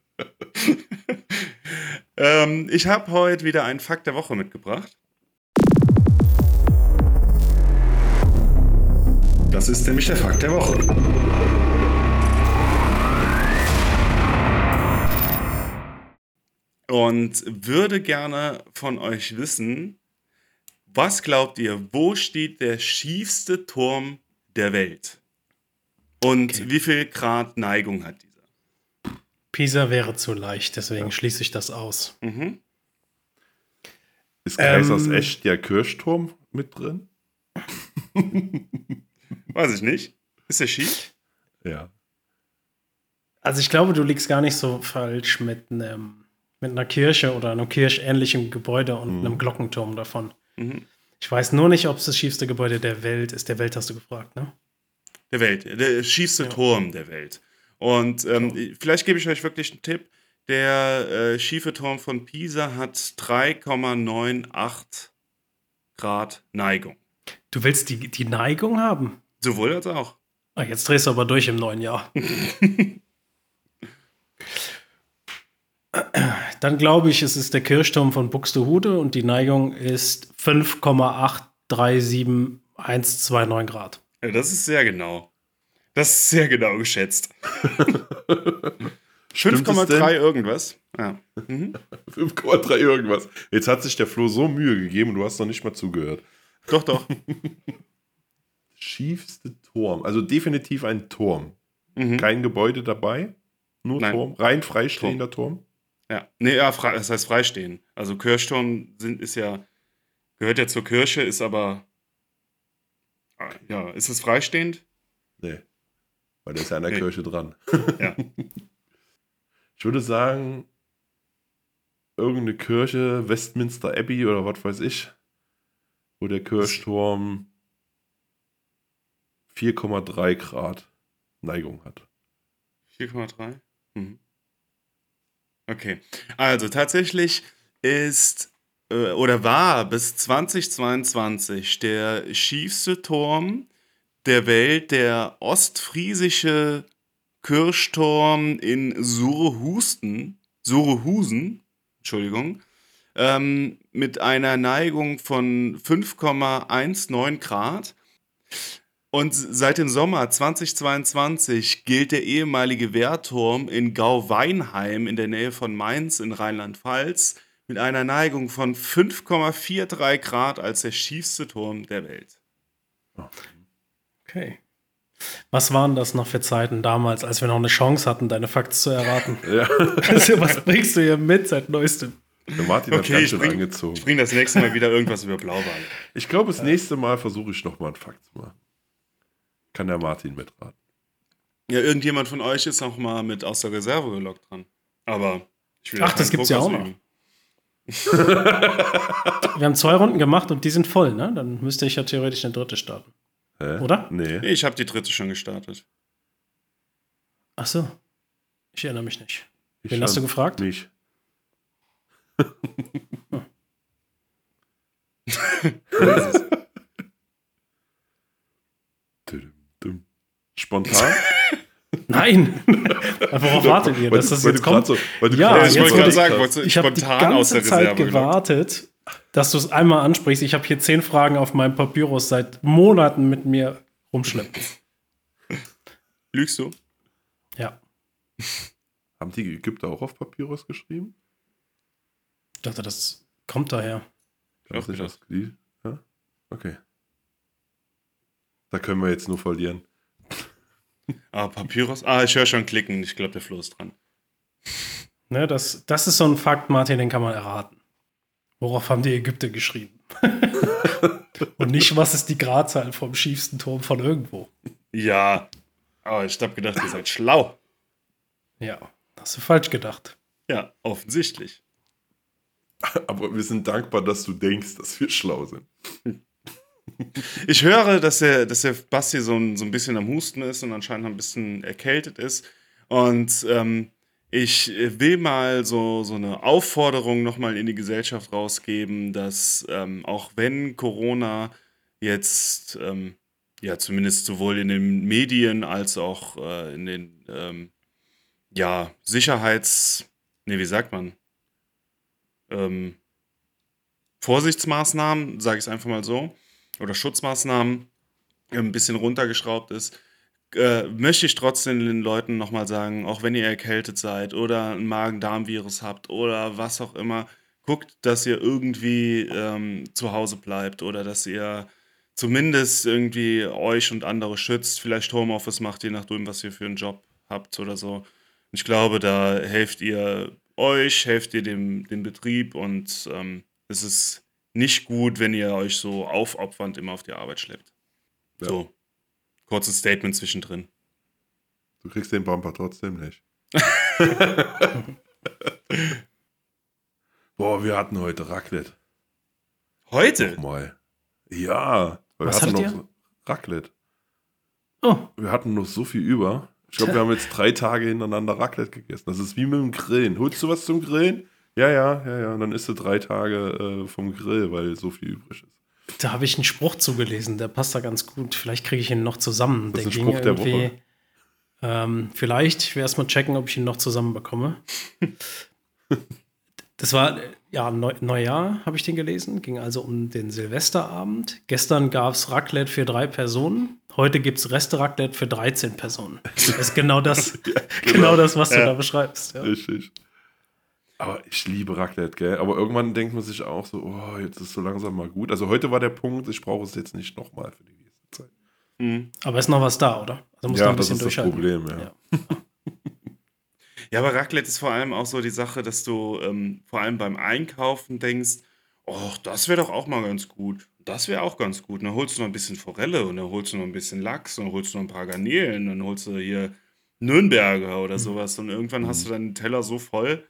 ähm, ich habe heute wieder einen Fakt der Woche mitgebracht. Das ist nämlich der Fakt der Woche. Und würde gerne von euch wissen, was glaubt ihr, wo steht der schiefste Turm der Welt? Und Okay. wie viel Grad Neigung hat dieser? Pisa wäre zu leicht, deswegen schließe ich das aus. Mhm. Ist Kaisers Ähm. echt der Kirchturm mit drin? Weiß ich nicht. Ist der schief? Ja. Also ich glaube, du liegst gar nicht so falsch mit einem Mit einer Kirche oder einem kirchähnlichen Gebäude und einem Glockenturm davon. Mhm. Ich weiß nur nicht, ob es das schiefste Gebäude der Welt ist. Der Welt hast du gefragt, ne? Der Welt, der schiefste Ja. Turm der Welt. Und ähm, vielleicht gebe ich euch wirklich einen Tipp. Der äh, schiefe Turm von Pisa hat 3,98 Grad Neigung. Du willst die, die Neigung haben? Sowohl als auch. Ah, jetzt drehst du aber durch im neuen Jahr. Dann glaube ich, es ist der Kirchturm von Buxtehude und die Neigung ist 5,837129 Grad. Ja, das ist sehr genau. Das ist sehr genau geschätzt. Stimmt es 5,3 denn? irgendwas. Ja. Mhm. 5,3 irgendwas. Jetzt hat sich der Flo so Mühe gegeben und du hast noch nicht mal zugehört. Doch, doch. Schiefste Turm. Also definitiv ein Turm. Mhm. Kein Gebäude dabei. Nur Nein. Turm. Rein freistehender Turm. Ja, nee, ja, das heißt freistehen. Also Kirchturm sind, ist ja, gehört ja zur Kirche, ist aber, ah, ja, ist es freistehend? Nee. Weil der ist ja an der. Kirche dran. Ja. Ich würde sagen, irgendeine Kirche, Westminster Abbey oder was weiß ich, wo der Kirchturm 4,3 Grad Neigung hat. 4,3? Mhm. Okay. Also tatsächlich ist äh, oder war bis 2022 der schiefste Turm der Welt der ostfriesische Kirchturm in Surehusten, Surehusen, Entschuldigung, ähm, mit einer Neigung von 5,19 Grad. Und seit dem Sommer 2022 gilt der ehemalige Wehrturm in Gau-Weinheim in der Nähe von Mainz in Rheinland-Pfalz mit einer Neigung von 5,43 Grad als der schiefste Turm der Welt. Okay. Was waren das noch für Zeiten damals, als wir noch eine Chance hatten, deine Facts zu erraten? Ja, Also, was bringst du hier mit seit neuestem? der Martin hat Okay, ganz ich schön bring, angezogen. ich bring das nächste Mal wieder irgendwas über Blauwale. Ich glaube, das nächste Mal versuche ich nochmal einen Fakt zu machen. Kann der Martin mitraten. Ja, irgendjemand von euch ist noch mal mit aus der Reserve gelockt dran. Aber ich will Ach, das gibt's ja Druck auch noch. Wir haben zwei Runden gemacht und die sind voll, ne? Dann müsste ich ja theoretisch eine dritte starten. Hä? Oder? Nee. Ich habe die dritte schon gestartet. Ach so. Ich erinnere mich nicht. Ich Wen hast du gefragt? Mich. Düm. Spontan? Nein! Worauf wartet ihr, dass das jetzt kommt? So, Ja, ich wollte gerade ich- sagen, wolltest du Ich habe die spontan aus der ganze Zeit gewartet, dass du es einmal ansprichst. Ich habe hier zehn Fragen auf meinem Papyrus seit Monaten mit mir rumschleppen. Lügst du? Ja. Haben die Ägypter auch auf Papyrus geschrieben? Ich dachte, das kommt daher. Das Auch nicht gedacht. aus die? Ja? Okay. Da können wir jetzt nur verlieren. Ah, Papyrus. Ah, ich höre schon klicken. Ich glaube, der Flo ist dran. Ne, das, das ist so ein Fakt, Martin, den kann man erraten. Worauf haben die Ägypter geschrieben? Und nicht, was ist die Gradzahl vom schiefsten Turm von irgendwo? Ja. Aber ich habe gedacht, ihr seid schlau. Ja, hast du falsch gedacht. Ja, offensichtlich. Aber wir sind dankbar, dass du denkst, dass wir schlau sind. Ich höre, dass der, dass der Basti so ein, so ein bisschen am Husten ist und anscheinend ein bisschen erkältet ist. Und ähm, ich äh, will mal so, so eine Aufforderung nochmal in die Gesellschaft rausgeben, dass ähm, auch wenn Corona jetzt, ähm, ja, zumindest sowohl in den Medien als auch äh, in den, ähm, ja, Sicherheits-, nee, wie sagt man? Ähm, Vorsichtsmaßnahmen, sage ich es einfach mal so, oder Schutzmaßnahmen ein bisschen runtergeschraubt ist, äh, möchte ich trotzdem den Leuten nochmal sagen, auch wenn ihr erkältet seid oder ein Magen-Darm-Virus habt oder was auch immer, guckt, dass ihr irgendwie ähm, zu Hause bleibt oder dass ihr zumindest irgendwie euch und andere schützt, vielleicht Homeoffice macht, je nachdem, was ihr für einen Job habt oder so. Ich glaube, da helft ihr euch, helft ihr dem, dem Betrieb und ähm, es ist nicht gut, wenn ihr euch so aufopfernd immer auf die Arbeit schleppt. Ja. So, kurzes Statement zwischendrin. Du kriegst den Bumper trotzdem nicht. Boah, wir hatten heute Raclette. Heute? Mal. Ja. weil Was wir hatten noch Raclette. Oh, Wir hatten noch so viel über. Ich glaube, wir haben jetzt drei Tage hintereinander Raclette gegessen. Das ist wie mit dem Grillen. Holst du was zum Grillen? Ja, ja, ja, ja. Und dann isst du drei Tage äh, vom Grill, weil so viel übrig ist. Da habe ich einen Spruch zugelesen, der passt da ganz gut. Vielleicht kriege ich ihn noch zusammen. Das ist der ein Spruch der Woche. Ähm, vielleicht, ich werde erst mal checken, ob ich ihn noch zusammenbekomme. das war, ja, Neu Neujahr habe ich den gelesen. Ging also um den Silvesterabend. Gestern gab es Raclette für drei Personen. Heute gibt es Reste-Raclette für 13 Personen. Das ist genau das, genau. das, was du Ja. da beschreibst. Ja. Richtig. Aber ich liebe Raclette, gell? Aber irgendwann denkt man sich auch so, oh, jetzt ist so langsam mal gut. Also heute war der Punkt, ich brauche es jetzt nicht nochmal für die nächste Zeit. Mhm. Aber ist noch was da, oder? Also musst du Ja, ein das bisschen ist das. Problem, ja. Ja, aber Raclette ist vor allem auch so die Sache, dass du ähm, vor allem beim Einkaufen denkst, oh, das wäre doch auch mal ganz gut. Das wäre auch ganz gut. Und dann holst du noch ein bisschen Forelle und dann holst du noch ein bisschen Lachs und dann holst du noch ein paar Garnelen, dann holst du hier Nürnberger oder sowas. Und irgendwann hast du deinen Teller so voll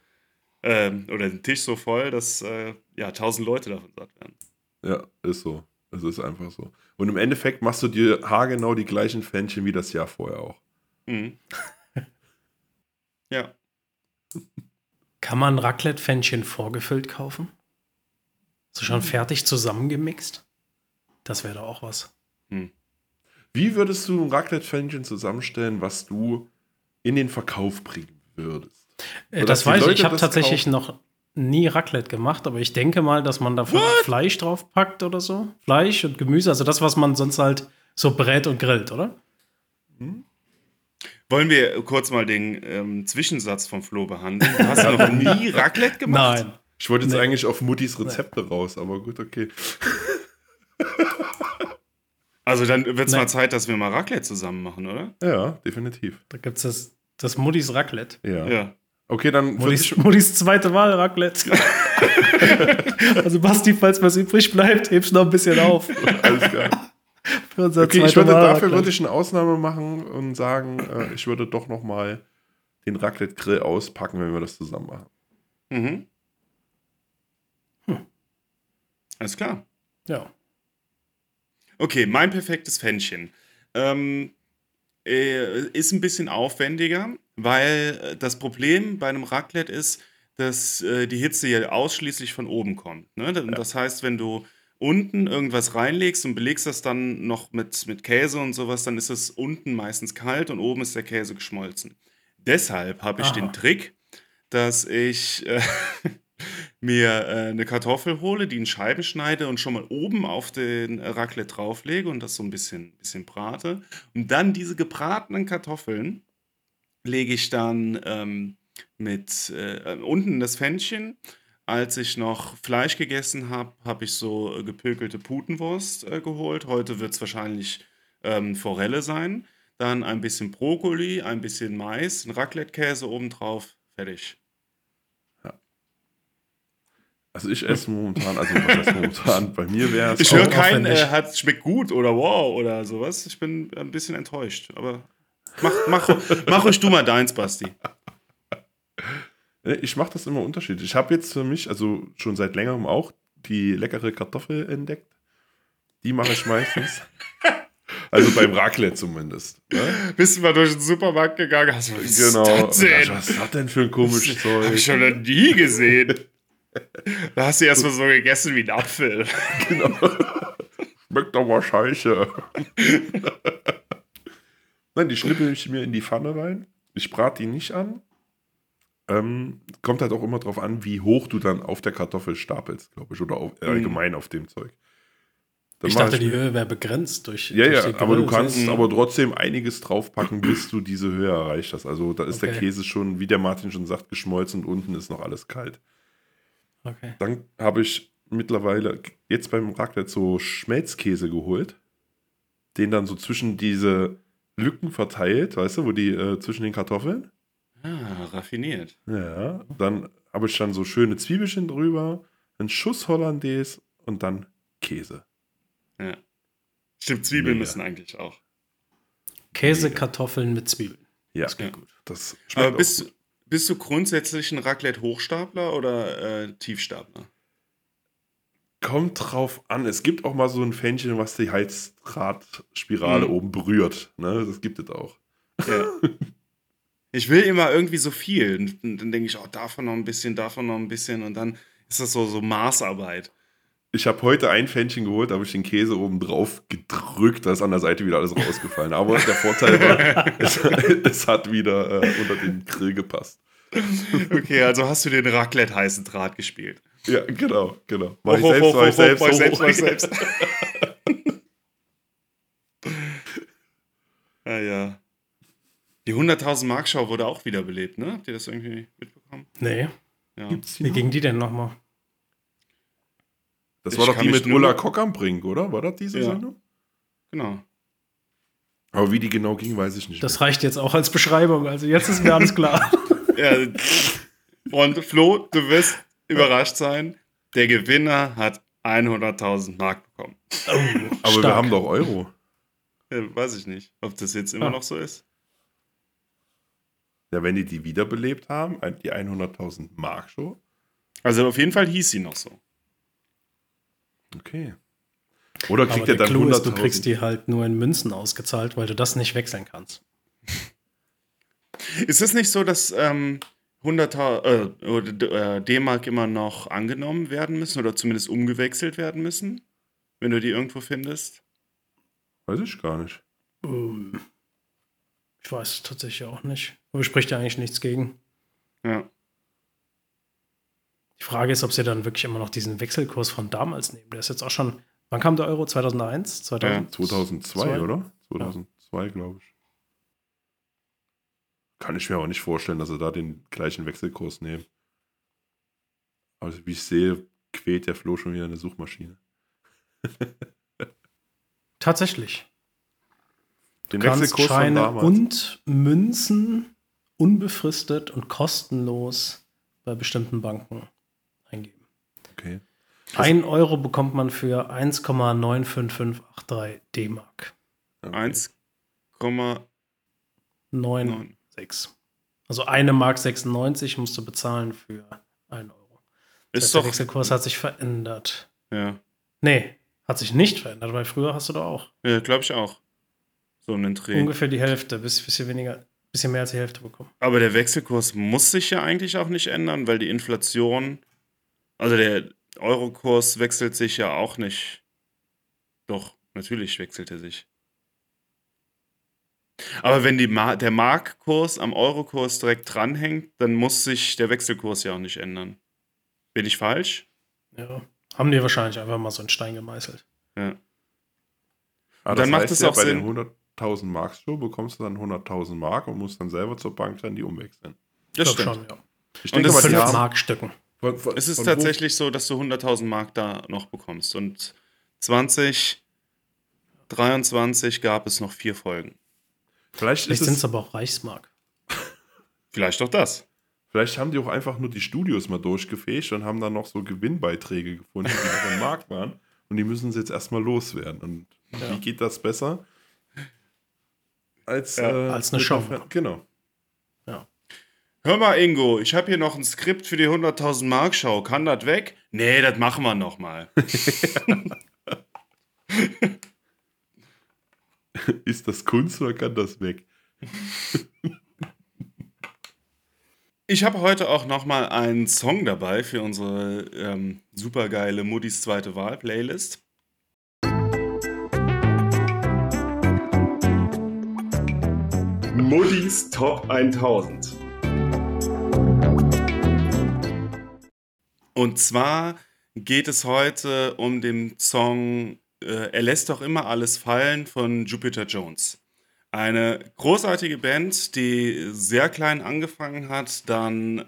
ähm, oder den Tisch so voll, dass äh, ja tausend Leute davon satt werden. Ja, ist so. Es ist einfach so. Und im Endeffekt machst du dir haargenau die gleichen Fännchen wie das Jahr vorher auch. Mhm. ja. Kann man Raclette-Pfännchen vorgefüllt kaufen? So Hm. schon fertig zusammengemixt? Das wäre doch auch was. Wie würdest du ein Raclette-Fännchen zusammenstellen, was du in den Verkauf bringen würdest? Äh, Sodass das weiß ich. Leute Ich habe das tatsächlich kaufen. noch nie Raclette gemacht, aber ich denke mal, dass man da Fleisch drauf packt oder so. Fleisch und Gemüse, also das, was man sonst halt so brät und grillt, oder? Wollen wir kurz mal den ähm, Zwischensatz von Flo behandeln? Du hast noch nie Raclette gemacht? Nein. Ich wollte jetzt Nee. eigentlich auf Muttis Rezepte raus, aber gut, okay. Also dann wird es Nee. mal Zeit, dass wir mal Raclette zusammen machen, oder? Ja, definitiv. Da gibt es das, das Muddis Raclette. Ja. Ja. Okay, dann ich, Muddis zweite Wahl Raclette. also Basti, falls was übrig bleibt, hebst noch ein bisschen auf. alles klar. Für unser Okay, ich würde, Wahl dafür Raclette. würde ich eine Ausnahme machen und sagen, äh, ich würde doch noch mal den Raclette-Grill auspacken, wenn wir das zusammen machen. Mhm. Alles klar. Ja. Okay, mein perfektes Pfännchen. Ähm, äh, ist ein bisschen aufwendiger, weil äh, das Problem bei einem Raclette ist, dass äh, die Hitze ja ausschließlich von oben kommt. Ne? Da- Das heißt, wenn du unten irgendwas reinlegst und belegst das dann noch mit, mit Käse und sowas, dann ist es unten meistens kalt und oben ist der Käse geschmolzen. Deshalb habe ich Aha. den Trick, dass ich äh, mir äh, eine Kartoffel hole, die in Scheiben schneide und schon mal oben auf den Raclette drauflege und das so ein bisschen, bisschen brate. Und dann diese gebratenen Kartoffeln lege ich dann ähm, mit äh, unten das Pfännchen. Als ich noch Fleisch gegessen habe, habe ich so äh, gepökelte Putenwurst äh, geholt. Heute wird es wahrscheinlich ähm, Forelle sein. Dann ein bisschen Brokkoli, ein bisschen Mais, ein Raclette-Käse obendrauf. Fertig. Also ich esse momentan, also was heißt momentan, bei mir wäre es Ich höre keinen, äh, hat, schmeckt gut oder wow oder sowas. Ich bin ein bisschen enttäuscht. Aber mach, mach, mach euch du mal deins, Basti. Ich mache das immer unterschiedlich. Ich habe jetzt für mich, also schon seit längerem auch, die leckere Kartoffel entdeckt. Die mache ich meistens. also beim Raclette zumindest. Ne? Bist du mal durch den Supermarkt gegangen? Hast du, was Genau. ist das denn? Was ist das denn für ein komisches Hab ich Zeug? schon noch nie gesehen. Da hast du erstmal so gegessen wie ein Apfel. Schmeckt aber scheiße. Nein, die schnippel ich mir in die Pfanne rein. Ich brate die nicht an. Ähm, kommt halt auch immer drauf an, wie hoch du dann auf der Kartoffel stapelst, glaube ich. Oder auf, äh, allgemein auf dem Zeug. Dann Ich dachte, die Höhe wäre begrenzt durch. Ja, durch ja, aber du kannst Mhm. aber trotzdem einiges draufpacken, bis du diese Höhe erreicht hast. Also da ist der Okay. Käse schon, wie der Martin schon sagt, geschmolzen und unten ist noch alles kalt. Okay. Dann habe ich mittlerweile jetzt beim Raclette so Schmelzkäse geholt, den dann so zwischen diese Lücken verteilt, weißt du, wo die äh, zwischen den Kartoffeln. Ah, raffiniert. Ja, dann habe ich dann so schöne Zwiebelchen drüber, einen Schuss Hollandaise und dann Käse. Ja. Stimmt, Zwiebeln Mega. müssen eigentlich auch. Käse, Mega. Kartoffeln mit Zwiebeln. Ja, Das klingt gut. das schmeckt Aber bist, auch gut. bist du grundsätzlich ein Raclette-Hochstapler oder äh, Tiefstapler? Kommt drauf an. Es gibt auch mal so ein Fähnchen, was die Heizdrahtspirale Mhm. oben berührt. Ne? Das gibt es auch. Ja. Ich will immer irgendwie so viel. Und dann denke ich, oh, davon noch ein bisschen, davon noch ein bisschen. Und dann ist das so, so Maßarbeit. Ich habe heute ein Fännchen geholt, da habe ich den Käse oben drauf gedrückt, da ist an der Seite wieder alles rausgefallen. Aber der Vorteil war, es, es hat wieder äh, unter den Grill gepasst. Okay, also hast du den Raclette-heißen Draht gespielt. Ja, genau, genau. Mach ich selbst, mach ich selbst, mach ich selbst, mach ich selbst. Ah ja. Die 100.000 Mark Show wurde auch wiederbelebt, ne? Habt ihr das irgendwie mitbekommen? Nee. Ja. Gibt's die Wie noch? ging die denn nochmal? Das Ich war doch die mit Ulla Kock am Brink, oder? War das diese Ja. Sendung? Genau. Aber wie die genau ging, weiß ich nicht. Das reicht jetzt auch als Beschreibung. Also jetzt ist mir alles klar. Ja, und Flo, du wirst überrascht sein. Der Gewinner hat 100.000 Mark bekommen. Aber wir Stark. haben doch Euro. Ja, weiß ich nicht, ob das jetzt immer Ah. noch so ist. Ja, wenn die die wiederbelebt haben, die 100.000 Mark Show. Also auf jeden Fall hieß sie noch so. Okay. Oder Aber kriegt er der dann Clou ist, du 100.000? kriegst die halt nur in Münzen ausgezahlt, weil du das nicht wechseln kannst. Ist es nicht so, dass ähm, 100.000 äh, äh, D-Mark immer noch angenommen werden müssen oder zumindest umgewechselt werden müssen, wenn du die irgendwo findest? Weiß ich gar nicht. Ähm, Ich weiß es tatsächlich auch nicht. Aber spricht ja eigentlich nichts gegen. Ja. Die Frage ist, ob sie dann wirklich immer noch diesen Wechselkurs von damals nehmen. Der ist jetzt auch schon. Wann kam der Euro? 2001? 2000? 2002, Zwei? oder? 2002, glaube ich. Kann ich mir aber nicht vorstellen, dass sie da den gleichen Wechselkurs nehmen. Also, wie ich sehe, quält der Flo schon wieder eine Suchmaschine. Tatsächlich. Den Du kannst Scheine damals. und Münzen unbefristet und kostenlos bei bestimmten Banken eingeben. okay. Ein Euro bekommt man für 1,95583 D-Mark. okay. 1,9. 9,6. Also eine Mark 96 musst du bezahlen für 1 Euro. Das Ist heißt, der doch. Wechselkurs hat sich verändert. Ja, Nee, hat sich nicht verändert, weil früher hast du da auch ja glaube ich auch. So einen Dreh. ungefähr die Hälfte, bis bisschen weniger, bisschen mehr als die Hälfte bekommen. Aber der Wechselkurs muss sich ja eigentlich auch nicht ändern, weil die Inflation, also der Eurokurs wechselt sich ja auch nicht. Doch, natürlich wechselt er sich. Aber wenn die Ma der Markkurs am Eurokurs direkt dranhängt, dann muss sich der Wechselkurs ja auch nicht ändern. Bin ich falsch? Ja. Haben die wahrscheinlich einfach mal so einen Stein gemeißelt. Ja. Ah, dann das macht heißt es ja, auch bei Sinn. den 100.000 Mark Show bekommst du dann 100.000 Mark und musst dann selber zur Bank dann die umwechseln. Das Ich stimmt. schon, ja. Ich Und denke das mal, sind Markstücken. von, von, Es ist tatsächlich so, dass du 100.000 Mark da noch bekommst. Und 2023 gab es noch vier Folgen. Vielleicht, Vielleicht ist sind es aber auch Reichsmark. Vielleicht doch das. vielleicht haben die auch einfach nur die Studios mal durchgefegt und haben dann noch so Gewinnbeiträge gefunden, die noch im Markt waren. Und die müssen sie jetzt erstmal loswerden. Und Ja. wie geht das besser? Als, Ja, äh, als eine Show. Genau. Hör mal, Ingo, ich habe hier noch ein Skript für die 100.000 Mark Show. Kann das weg? Nee, das machen wir noch mal. Ist das Kunst oder kann das weg? Ich habe heute auch noch mal einen Song dabei für unsere ähm, supergeile Muddis zweite Wahl Playlist. Muddis Top 1000. Und zwar geht es heute um den Song äh, Er lässt doch immer alles fallen von Jupiter Jones. Eine großartige Band, die sehr klein angefangen hat, dann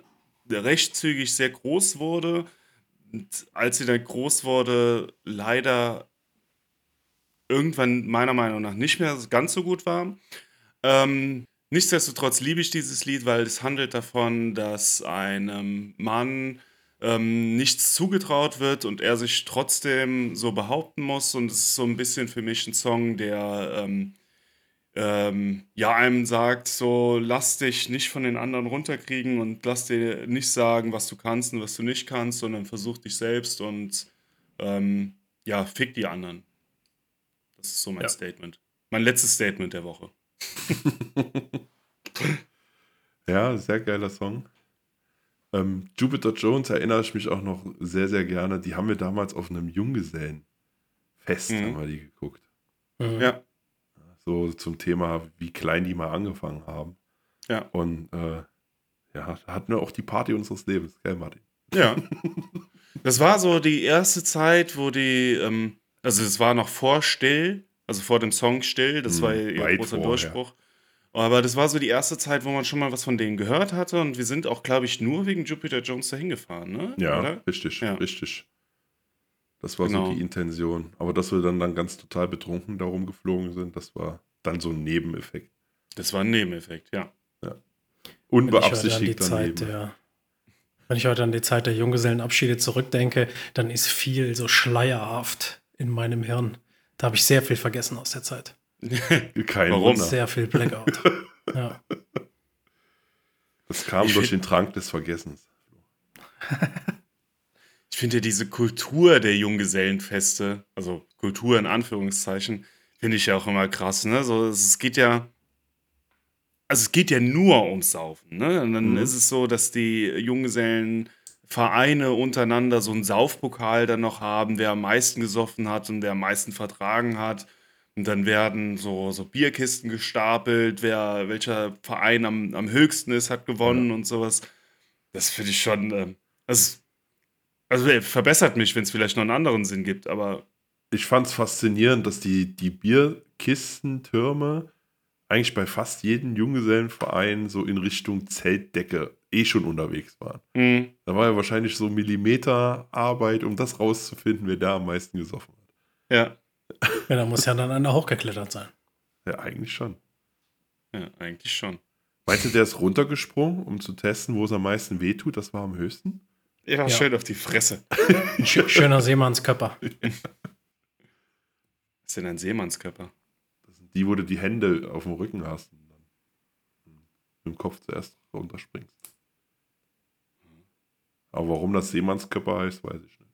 recht zügig sehr groß wurde. Und als sie dann groß wurde, leider irgendwann meiner Meinung nach nicht mehr ganz so gut war. Ähm, nichtsdestotrotz liebe ich dieses Lied, weil es handelt davon, dass einem Mann ähm, nichts zugetraut wird und er sich trotzdem so behaupten muss. Und es ist so ein bisschen für mich ein Song, der ähm, ähm, ja einem sagt, so lass dich nicht von den anderen runterkriegen und lass dir nicht sagen, was du kannst und was du nicht kannst, sondern versuch dich selbst und ähm, ja, fick die anderen. Das ist so mein Ja. Statement. Mein letztes Statement der Woche. Ja, sehr geiler Song. Ähm, Jupiter Jones erinnere ich mich auch noch sehr, sehr gerne. Die haben wir damals auf einem Junggesellenfest Mhm. haben wir die geguckt. Mhm. Ja, So zum Thema, wie klein die mal angefangen haben. ja, Und äh, ja, da hatten wir auch die Party unseres Lebens, gell, Martin? ja. Das war so die erste Zeit, wo die, ähm, also es war noch vor Still, also vor dem Song Still, das Mhm, war ihr weit großer vorher. Durchbruch. Aber das war so die erste Zeit, wo man schon mal was von denen gehört hatte und wir sind auch, glaube ich, nur wegen Jupiter Jones dahin gefahren, ne? Ja, Oder? richtig, Ja. richtig. Das war Genau. so die Intention. Aber dass wir dann, dann ganz total betrunken darum geflogen sind, das war dann so ein Nebeneffekt. Das war ein Nebeneffekt, ja. Wenn ich heute an die Unbeabsichtigt Zeit daneben. der, wenn ich heute an die Zeit der Junggesellenabschiede zurückdenke, dann ist viel so schleierhaft in meinem Hirn. Da habe ich sehr viel vergessen aus der Zeit. Kein Warum? Wunder. Sehr viel Blackout. ja. Das kam Ich durch find- den Trank des Vergessens. Ich finde ja diese Kultur der Junggesellenfeste, also Kultur in Anführungszeichen, finde ich ja auch immer krass, ne? So, es es geht ja, also es geht ja nur ums Saufen, ne? Und dann Mhm. ist es so, dass die Junggesellenvereine untereinander so einen Saufpokal dann noch haben, wer am meisten gesoffen hat und wer am meisten vertragen hat. Und dann werden so, so Bierkisten gestapelt, wer, welcher Verein am, am höchsten ist, hat gewonnen und sowas. Das finde ich schon, ähm, also äh, verbessert mich, wenn es vielleicht noch einen anderen Sinn gibt, aber Ich fand es faszinierend, dass die, die Bierkistentürme eigentlich bei fast jedem Junggesellenverein so in Richtung Zeltdecke eh schon unterwegs waren. mh, Da war ja wahrscheinlich so Millimeterarbeit, um das rauszufinden, wer da am meisten gesoffen hat. ja, ja, da muss ja dann einer hochgeklettert sein. Ja, eigentlich schon. ja, eigentlich schon. Meinst du, der ist runtergesprungen, um zu testen, wo es am meisten wehtut? Das war am höchsten? Ja, Ja. schön auf die Fresse. Ein schöner Seemannskörper. Was ist denn ein Seemannskörper? Das sind die, wo du die Hände auf dem Rücken hast und dann mit dem Kopf zuerst runterspringst. Aber warum das Seemannskörper heißt, weiß ich nicht.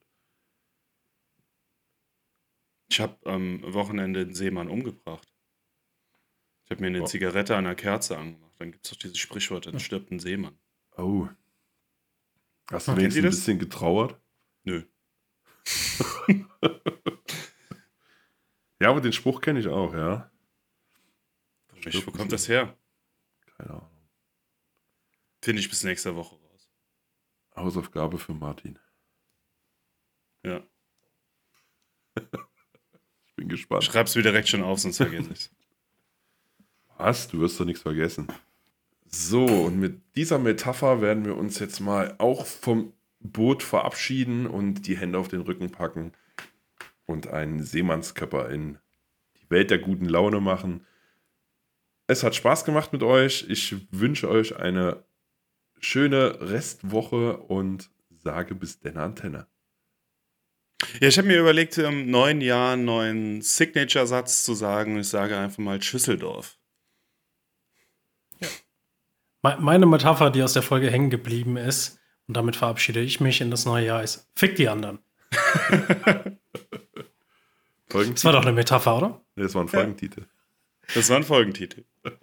Ich habe am Wochenende einen Seemann umgebracht. Ich habe mir eine Oh. Zigarette an einer Kerze angemacht. Dann gibt es doch dieses Sprichwort, dann stirbt ein Seemann. Oh. Hast du Kennt wenigstens ein bisschen getrauert? Nö. Ja, aber den Spruch kenne ich auch, ja. Ich, wo kommt das her? Keine Ahnung. Finde ich bis nächste Woche raus. Hausaufgabe für Martin. Ja. Ich bin gespannt. Schreib's mir direkt schon auf, sonst vergesse ich's. Was? Du wirst doch nichts vergessen. So, und mit dieser Metapher werden wir uns jetzt mal auch vom Boot verabschieden und die Hände auf den Rücken packen und einen Seemannskörper in die Welt der guten Laune machen. Es hat Spaß gemacht mit euch. Ich wünsche euch eine schöne Restwoche und sage bis denn Antenne. Ja, ich habe mir überlegt, im neuen Jahr einen neuen Signature-Satz zu sagen. Ich sage einfach mal Schüsseldorf. Me- Meine Metapher, die aus der Folge hängen geblieben ist, und damit verabschiede ich mich in das neue Jahr, ist Fick die anderen. Das war doch eine Metapher, oder? Das war ein Folgentitel. Das war ein Folgentitel.